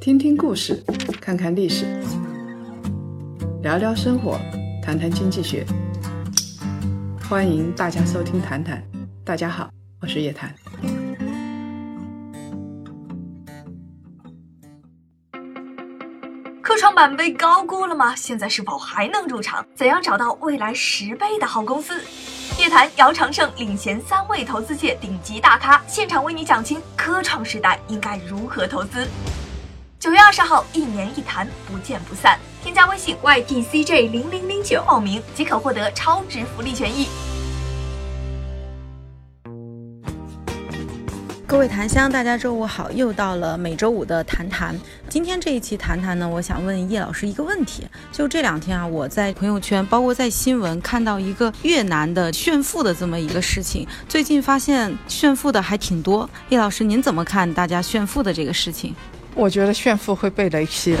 听听故事，看看历史，聊聊生活，谈谈经济学。欢迎大家收听《谈谈》，大家好，我是叶檀。科创板被高估了吗？现在是否还能入场？怎样找到未来十倍的好公司？叶檀、姚长胜领衔三位投资界顶级大咖，现场为你讲清科创时代应该如何投资。九月二十号，一年一谈，不见不散。添加微信 ytcj 零零零九报名即可获得超值福利权益。各位檀香，大家周五好，又到了每周五的谈谈。今天这一期谈谈呢，我想问叶老师一个问题。就这两天啊，我在朋友圈，包括在新闻看到一个越南的炫富的这么一个事情。最近发现炫富的还挺多，叶老师您怎么看大家炫富的这个事情？我觉得炫富会被雷劈的，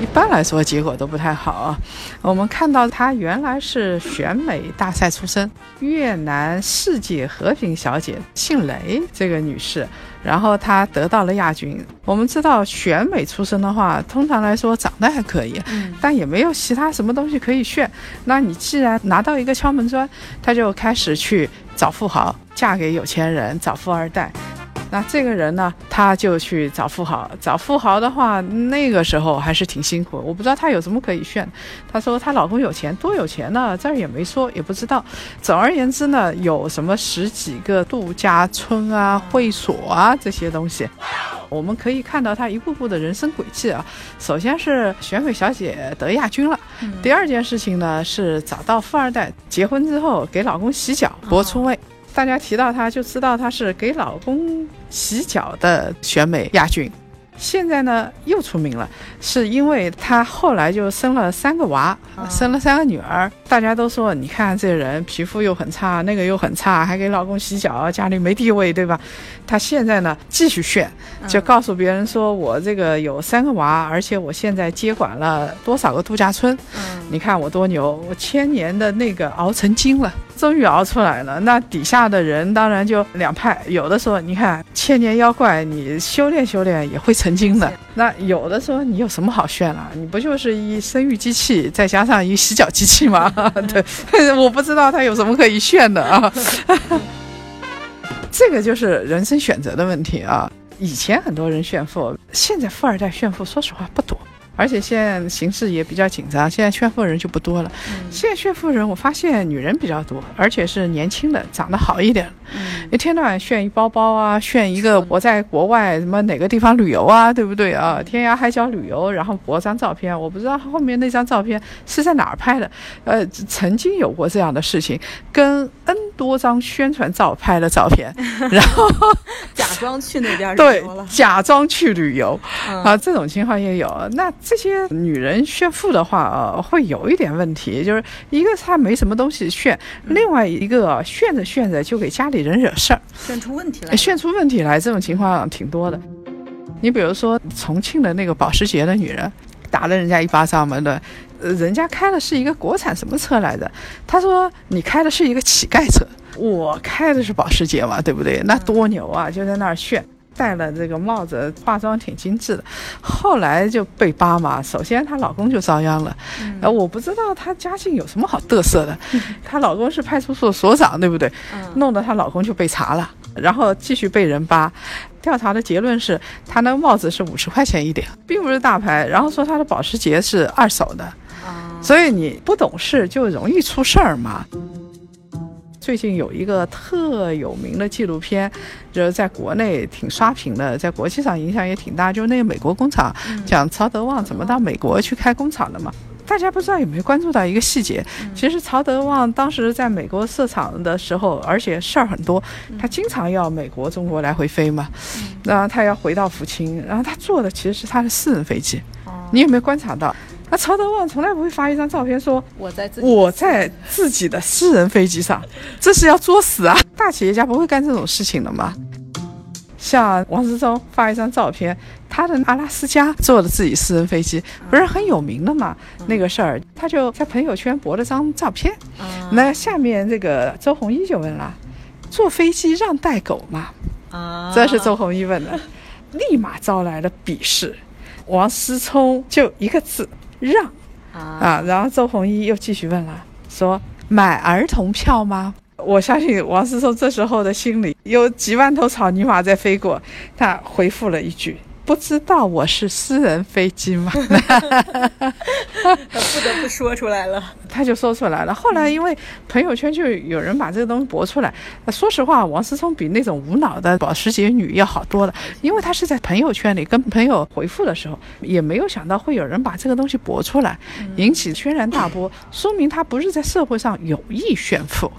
一般来说结果都不太好啊。我们看到她原来是选美大赛出身，越南世界和平小姐，姓雷这个女士，然后她得到了亚军。我们知道选美出身的话，通常来说长得还可以，但也没有其他什么东西可以炫。那你既然拿到一个敲门砖，她就开始去找富豪，嫁给有钱人，找富二代。那这个人呢，他就去找富豪。找富豪的话，那个时候还是挺辛苦。我不知道她有什么可以炫。她说她老公有钱，多有钱呢？这儿也没说，也不知道。总而言之呢，有什么十几个度假村啊、会所啊这些东西，我们可以看到她一步步的人生轨迹啊。首先是选美小姐得亚军了，第二件事情呢是找到富二代，结婚之后给老公洗脚，博出位。大家提到她，就知道她是给老公洗脚的选美亚军。现在呢，又出名了，是因为她后来就生了三个娃，生了三个女儿。大家都说，你看这人皮肤又很差，那个又很差，还给老公洗脚，家里没地位，对吧？她现在呢，继续炫，就告诉别人说，我这个有三个娃，而且我现在接管了多少个度假村。你看我多牛，我千年的那个熬成精了。终于熬出来了，那底下的人当然就两派，有的说你看千年妖怪，你修炼修炼也会成精的。那有的说你有什么好炫了？你不就是一生育机器，再加上一洗脚机器吗？对，我不知道他有什么可以炫的啊。这个就是人生选择的问题啊。以前很多人炫富，现在富二代炫富，说实话不多。而且现在形势也比较紧张，现在炫富人就不多了。现在炫富人，我发现女人比较多，而且是年轻的，长得好一点。一天到晚炫一包包啊，炫一个我在国外什么哪个地方旅游啊，对不对啊？天涯海角旅游，然后博张照片，我不知道后面那张照片是在哪儿拍的。呃，曾经有过这样的事情，跟 N 多张宣传照拍的照片，然后假装去那边对，假装去旅游啊，这种情况也有。那。这些女人炫富的话，呃，会有一点问题，就是一个她没什么东西炫，另外一个炫着炫着就给家里人惹事儿，炫出问题来，炫出问题来，这种情况挺多的。你比如说重庆的那个保时捷的女人，打了人家一巴掌嘛的，呃，人家开的是一个国产什么车来着？他说你开的是一个乞丐车，我开的是保时捷嘛，对不对？那多牛啊，就在那儿炫。戴了这个帽子，化妆挺精致的，后来就被扒嘛。首先她老公就遭殃了，呃，我不知道她家境有什么好嘚瑟的。她老公是派出所所长，对不对？弄得她老公就被查了，然后继续被人扒。调查的结论是，她那个帽子是五十块钱一顶，并不是大牌。然后说她的保时捷是二手的，所以你不懂事就容易出事儿嘛。最近有一个特有名的纪录片，就是在国内挺刷屏的，在国际上影响也挺大。就是那个美国工厂，讲曹德旺怎么到美国去开工厂的嘛。大家不知道有没有关注到一个细节？其实曹德旺当时在美国设厂的时候，而且事儿很多，他经常要美国、中国来回飞嘛。然后他要回到福清，然后他坐的其实是他的私人飞机。你有没有观察到？那曹德旺从来不会发一张照片说我在自我在自己的私人飞机上，这是要作死啊！大企业家不会干这种事情的嘛。像王思聪发一张照片，他的阿拉斯加坐的自己私人飞机，不是很有名的嘛？那个事儿，他就在朋友圈博了张照片。那下面这个周鸿祎就问了：坐飞机让带狗吗？啊，这是周鸿祎问的。立马招来了鄙视。王思聪就一个字让啊，然后周鸿祎又继续问了，说买儿童票吗？我相信王思聪这时候的心里有几万头草泥马在飞过，他回复了一句。不知道我是私人飞机吗？他 不得不说出来了，他就说出来了。后来因为朋友圈就有人把这个东西博出来，说实话，王思聪比那种无脑的保时捷女要好多了，因为他是在朋友圈里跟朋友回复的时候，也没有想到会有人把这个东西博出来，引起轩然大波，说明他不是在社会上有意炫富。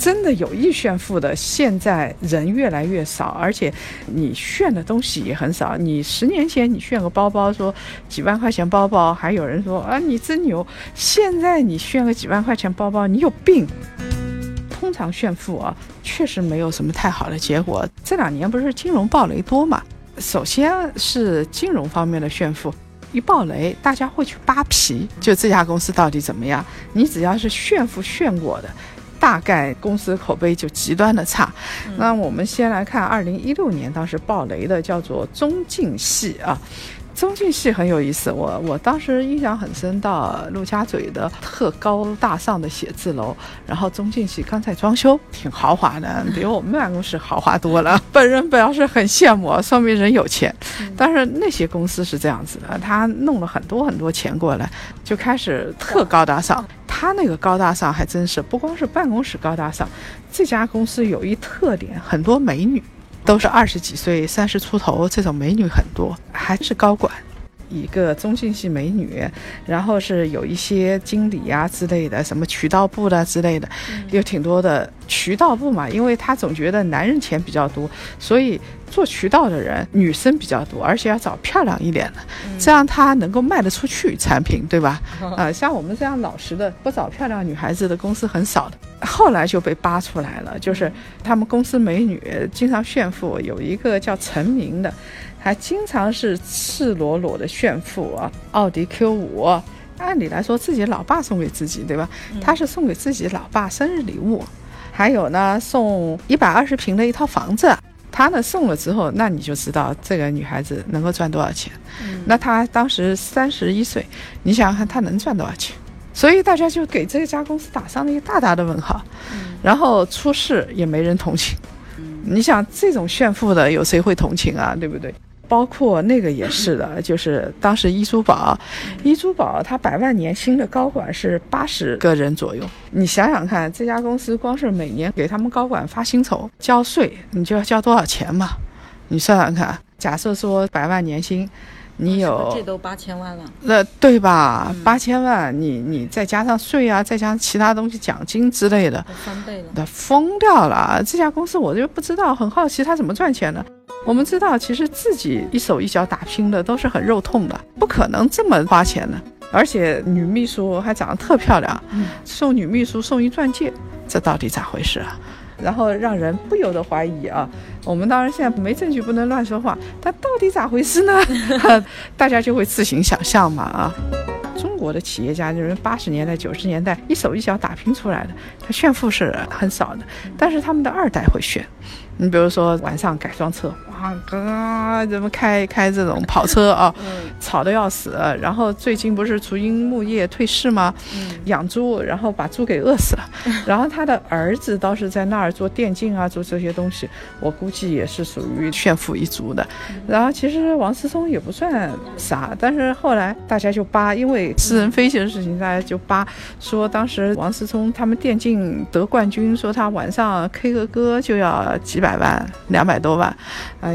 真的有意炫富的，现在人越来越少，而且你炫的东西也很少。你十年前你炫个包包，说几万块钱包包，还有人说啊你真牛。现在你炫个几万块钱包包，你有病。通常炫富啊，确实没有什么太好的结果。这两年不是金融暴雷多嘛？首先是金融方面的炫富，一暴雷，大家会去扒皮，就这家公司到底怎么样？你只要是炫富炫过的。大概公司口碑就极端的差。那我们先来看二零一六年当时爆雷的，叫做中晋系啊。中晋系很有意思，我我当时印象很深，到陆家嘴的特高大上的写字楼，然后中晋系刚在装修，挺豪华的，比我们办公室豪华多了。本人表示很羡慕，说明人有钱。但是那些公司是这样子的，他弄了很多很多钱过来，就开始特高大上。他那个高大上还真是不光是办公室高大上，这家公司有一特点，很多美女。都是二十几岁、三十出头这种美女很多，还是高管，一个中性系美女，然后是有一些经理呀之类的，什么渠道部的之类的，有挺多的渠道部嘛，因为他总觉得男人钱比较多，所以。做渠道的人女生比较多，而且要找漂亮一点的，这样他能够卖得出去产品，对吧？啊，像我们这样老实的不找漂亮女孩子的公司很少的。后来就被扒出来了，就是他们公司美女经常炫富，有一个叫陈明的，还经常是赤裸裸的炫富啊。奥迪 Q 五，按理来说自己老爸送给自己，对吧？他是送给自己老爸生日礼物，还有呢送一百二十平的一套房子。他呢送了之后，那你就知道这个女孩子能够赚多少钱。那她当时三十一岁，你想想看她能赚多少钱？所以大家就给这家公司打上了一个大大的问号。然后出事也没人同情。你想这种炫富的，有谁会同情啊？对不对？包括那个也是的，就是当时一珠宝，一珠宝它百万年薪的高管是八十个人左右。你想想看，这家公司光是每年给他们高管发薪酬、交税，你就要交多少钱嘛？你算算看，假设说百万年薪。你有这都八千万了，那对吧？八千万，你你再加上税啊，再加上其他东西，奖金之类的，翻倍了，那疯掉了。这家公司我就不知道，很好奇他怎么赚钱的。我们知道，其实自己一手一脚打拼的都是很肉痛的，不可能这么花钱的。而且女秘书还长得特漂亮，送女秘书送一钻戒，这到底咋回事啊？然后让人不由得怀疑啊，我们当然现在没证据，不能乱说话。但到底咋回事呢？大家就会自行想象嘛啊！中国的企业家就是八十年代、九十年代一手一脚打拼出来的，他炫富是很少的，但是他们的二代会炫。你比如说晚上改装车。啊，嘎，怎么开开这种跑车啊？吵得要死。然后最近不是雏鹰牧业退市吗？养猪，然后把猪给饿死了。然后他的儿子倒是在那儿做电竞啊，做这些东西。我估计也是属于炫富一族的。然后其实王思聪也不算啥，但是后来大家就扒，因为私人飞行的事情，大家就扒说当时王思聪他们电竞得冠军，说他晚上 K 个歌就要几百万，两百多万。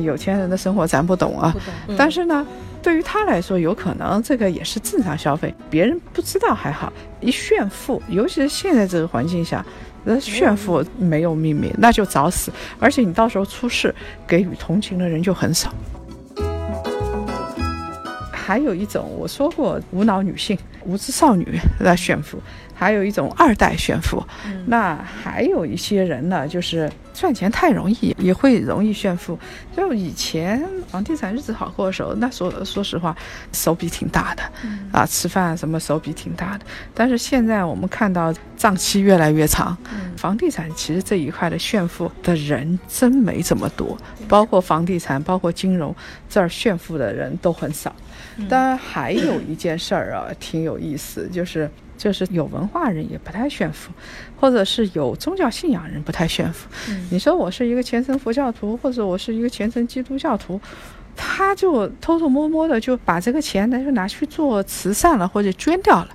有钱人的生活咱不懂啊，但是呢，对于他来说，有可能这个也是正常消费，别人不知道还好。一炫富，尤其是现在这个环境下，那炫富没有秘密，那就找死。而且你到时候出事，给予同情的人就很少。还有一种，我说过无脑女性，无知少女在炫富，还有一种二代炫富。那还有一些人呢，就是赚钱太容易，也会容易炫富。就以前房地产日子好过的时候，那说说实话，手笔挺大的，啊，吃饭什么手笔挺大的。但是现在我们看到账期越来越长，房地产其实这一块的炫富的人真没这么多，包括房地产，包括金融这儿炫富的人都很少。当然，还有一件事儿啊，挺有意思，就是就是有文化人也不太炫富，或者是有宗教信仰人不太炫富。你说我是一个虔诚佛教徒，或者我是一个虔诚基督教徒。他就偷偷摸摸的就把这个钱呢就拿去做慈善了或者捐掉了。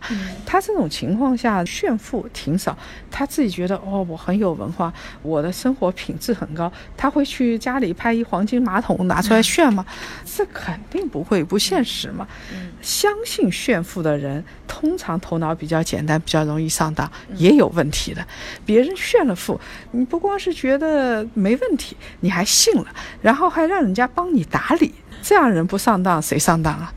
他这种情况下炫富挺少，他自己觉得哦我很有文化，我的生活品质很高。他会去家里拍一黄金马桶拿出来炫吗？这肯定不会，不现实嘛。相信炫富的人通常头脑比较简单，比较容易上当，也有问题的。别人炫了富，你不光是觉得没问题，你还信了，然后还让人家帮你打理。这样人不上当，谁上当啊？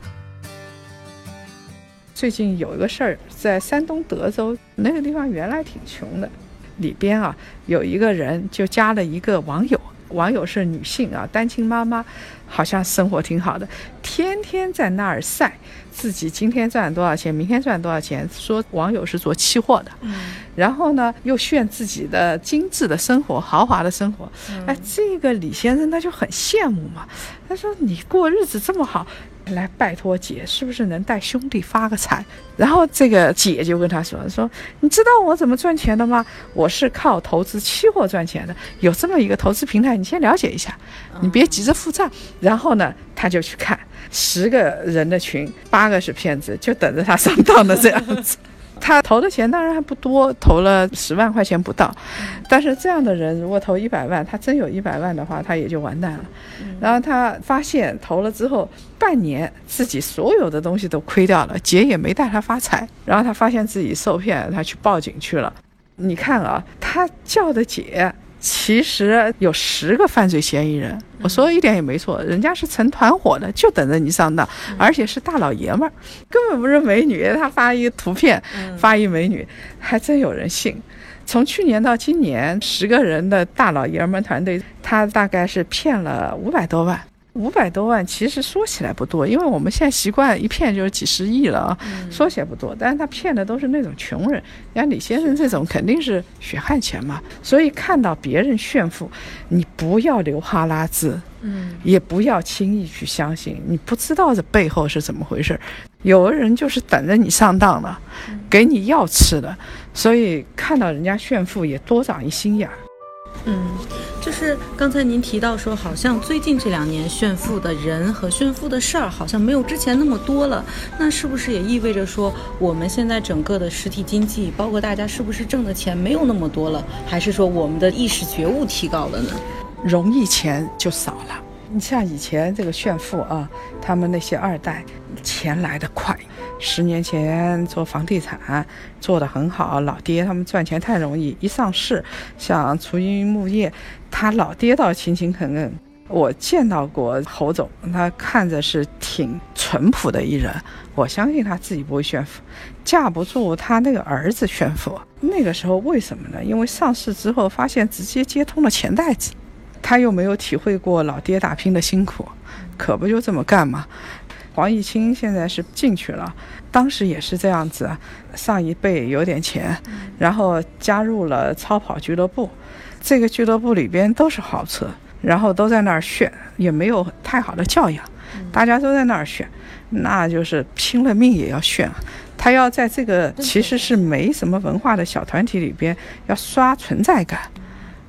最近有一个事儿，在山东德州那个地方，原来挺穷的，里边啊有一个人就加了一个网友，网友是女性啊，单亲妈妈，好像生活挺好的，天天在那儿晒自己今天赚多少钱，明天赚多少钱，说网友是做期货的，然后呢又炫自己的精致的生活、豪华的生活，哎，这个李先生他就很羡慕嘛，他说你过日子这么好。来拜托姐，是不是能带兄弟发个财？然后这个姐就跟他说：“说你知道我怎么赚钱的吗？我是靠投资期货赚钱的。有这么一个投资平台，你先了解一下，你别急着付账。”然后呢，他就去看十个人的群，八个是骗子，就等着他上当的这样子。他投的钱当然还不多，投了十万块钱不到。但是这样的人如果投一百万，他真有一百万的话，他也就完蛋了。然后他发现投了之后，半年自己所有的东西都亏掉了，姐也没带他发财。然后他发现自己受骗，他去报警去了。你看啊，他叫的姐。其实有十个犯罪嫌疑人，我说的一点也没错，人家是成团伙的，就等着你上当，而且是大老爷们儿，根本不是美女。他发一个图片，发一美女，还真有人信。从去年到今年，十个人的大老爷们团队，他大概是骗了五百多万。五百多万其实说起来不多，因为我们现在习惯一骗就是几十亿了啊，说起来不多，但是他骗的都是那种穷人，像李先生这种肯定是血汗钱嘛，所以看到别人炫富，你不要流哈喇子，嗯，也不要轻易去相信，你不知道这背后是怎么回事，有的人就是等着你上当的，给你药吃的，所以看到人家炫富也多长一心眼儿。嗯，就是刚才您提到说，好像最近这两年炫富的人和炫富的事儿，好像没有之前那么多了。那是不是也意味着说，我们现在整个的实体经济，包括大家是不是挣的钱没有那么多了？还是说我们的意识觉悟提高了呢？容易钱就少了。你像以前这个炫富啊，他们那些二代钱来得快。十年前做房地产做得很好，老爹他们赚钱太容易，一上市，像雏鹰木业，他老爹倒勤勤恳恳。我见到过侯总，他看着是挺淳朴的一人，我相信他自己不会炫富，架不住他那个儿子炫富。那个时候为什么呢？因为上市之后发现直接接通了钱袋子，他又没有体会过老爹打拼的辛苦，可不就这么干吗？黄毅清现在是进去了，当时也是这样子，上一辈有点钱，然后加入了超跑俱乐部，这个俱乐部里边都是豪车，然后都在那儿炫，也没有太好的教养，大家都在那儿炫，那就是拼了命也要炫，他要在这个其实是没什么文化的小团体里边要刷存在感。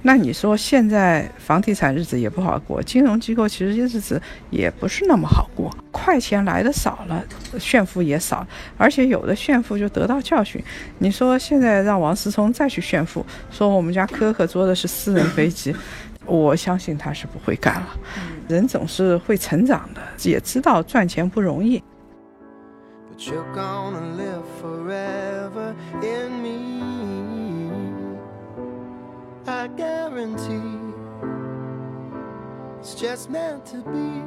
那你说现在房地产日子也不好过，金融机构其实日子也不是那么好过，快钱来的少了，炫富也少，而且有的炫富就得到教训。你说现在让王思聪再去炫富，说我们家可可坐的是私人飞机，我相信他是不会干了。人总是会成长的，也知道赚钱不容易。I guarantee it's just meant to be.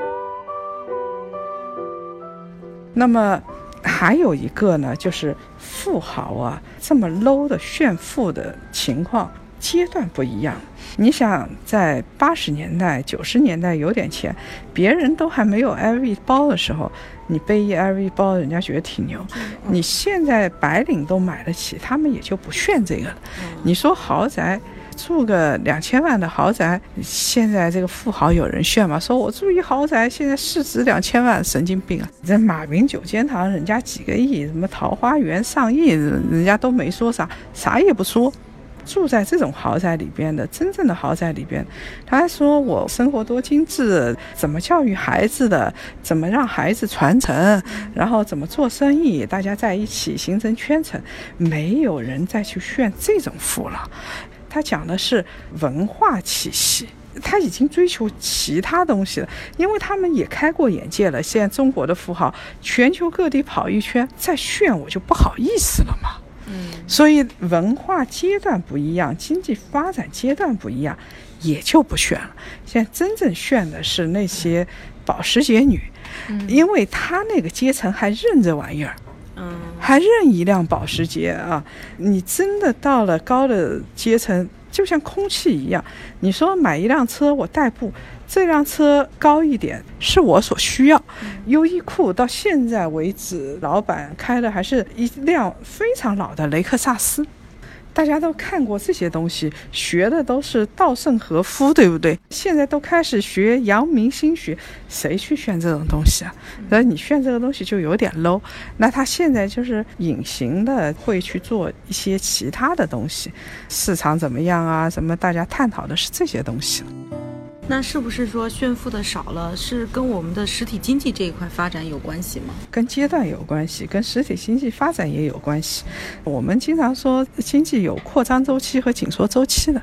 那么还有一个呢，就是富豪啊，这么 low 的炫富的情况阶段不一样。你想在八十年代、九十年代有点钱，别人都还没有 LV 包的时候，你背一 LV 包，人家觉得挺牛。你现在白领都买得起，他们也就不炫这个了。你说豪宅？住个两千万的豪宅，现在这个富豪有人炫吗？说我住一豪宅，现在市值两千万，神经病啊！这马云九间堂，人家几个亿，什么桃花源上亿，人家都没说啥，啥也不说。住在这种豪宅里边的，真正的豪宅里边，他还说我生活多精致，怎么教育孩子的，怎么让孩子传承，然后怎么做生意，大家在一起形成圈层，没有人再去炫这种富了。他讲的是文化气息，他已经追求其他东西了，因为他们也开过眼界了。现在中国的富豪，全球各地跑一圈，再炫我就不好意思了嘛。嗯，所以文化阶段不一样，经济发展阶段不一样，也就不炫了。现在真正炫的是那些保时捷女，因为她那个阶层还认这玩意儿。还认一辆保时捷啊！你真的到了高的阶层，就像空气一样。你说买一辆车，我代步，这辆车高一点是我所需要。优衣库到现在为止，老板开的还是一辆非常老的雷克萨斯。大家都看过这些东西，学的都是稻盛和夫，对不对？现在都开始学阳明心学，谁去炫这种东西啊？那你炫这个东西就有点 low。那他现在就是隐形的会去做一些其他的东西，市场怎么样啊？什么？大家探讨的是这些东西。那是不是说炫富的少了，是跟我们的实体经济这一块发展有关系吗？跟阶段有关系，跟实体经济发展也有关系。我们经常说经济有扩张周期和紧缩周期的。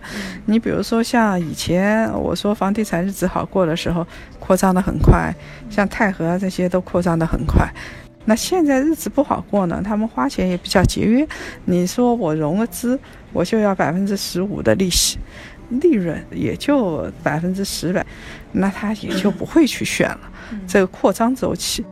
你比如说像以前我说房地产日子好过的时候，扩张的很快，像泰和这些都扩张的很快。那现在日子不好过呢，他们花钱也比较节约。你说我融个资，我就要百分之十五的利息。利润也就百分之十来，那他也就不会去选了。这个扩张周期，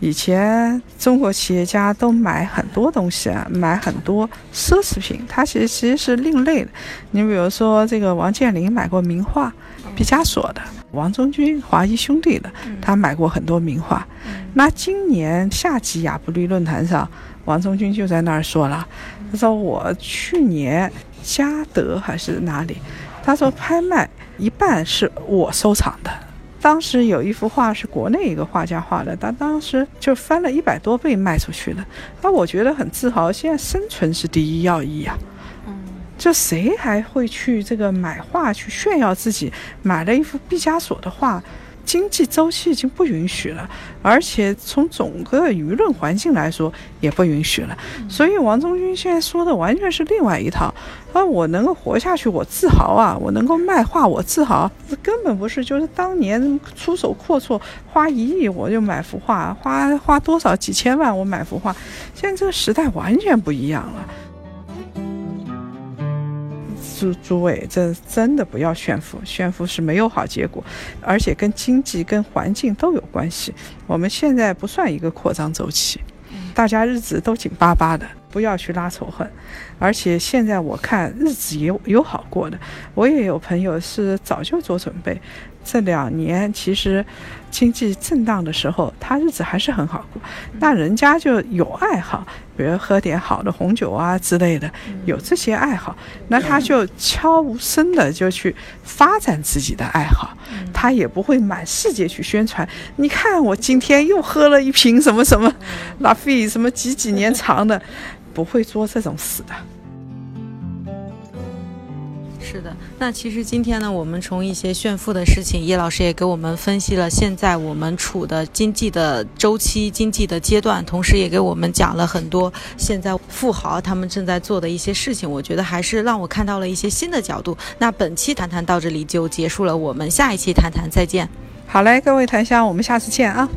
以前中国企业家都买很多东西啊，买很多奢侈品，他其实其实是另类的。你比如说这个王健林买过名画，毕加索的；王中军华谊兄弟的，他买过很多名画。那今年夏季亚布力论坛上，王中军就在那儿说了，他说我去年。嘉德还是哪里？他说拍卖一半是我收藏的。当时有一幅画是国内一个画家画的，他当时就翻了一百多倍卖出去了。那我觉得很自豪。现在生存是第一要义呀。嗯，就谁还会去这个买画去炫耀自己买了一幅毕加索的画？经济周期已经不允许了，而且从整个舆论环境来说也不允许了。所以王中军现在说的完全是另外一套。啊，我能够活下去，我自豪啊！我能够卖画，我自豪。这根本不是，就是当年出手阔绰，花一亿我就买幅画，花花多少几千万我买幅画。现在这个时代完全不一样了。诸诸位，这真的不要炫富，炫富是没有好结果，而且跟经济、跟环境都有关系。我们现在不算一个扩张周期，大家日子都紧巴巴的，不要去拉仇恨。而且现在我看日子也有好过的，我也有朋友是早就做准备。这两年其实经济震荡的时候，他日子还是很好过。那人家就有爱好，比如喝点好的红酒啊之类的，有这些爱好，那他就悄无声的就去发展自己的爱好，他也不会满世界去宣传。你看我今天又喝了一瓶什么什么拉菲，什么几几年长的，不会做这种事的。是的，那其实今天呢，我们从一些炫富的事情，叶老师也给我们分析了现在我们处的经济的周期、经济的阶段，同时也给我们讲了很多现在富豪他们正在做的一些事情。我觉得还是让我看到了一些新的角度。那本期谈谈到这里就结束了，我们下一期谈谈再见。好嘞，各位檀香，我们下次见啊。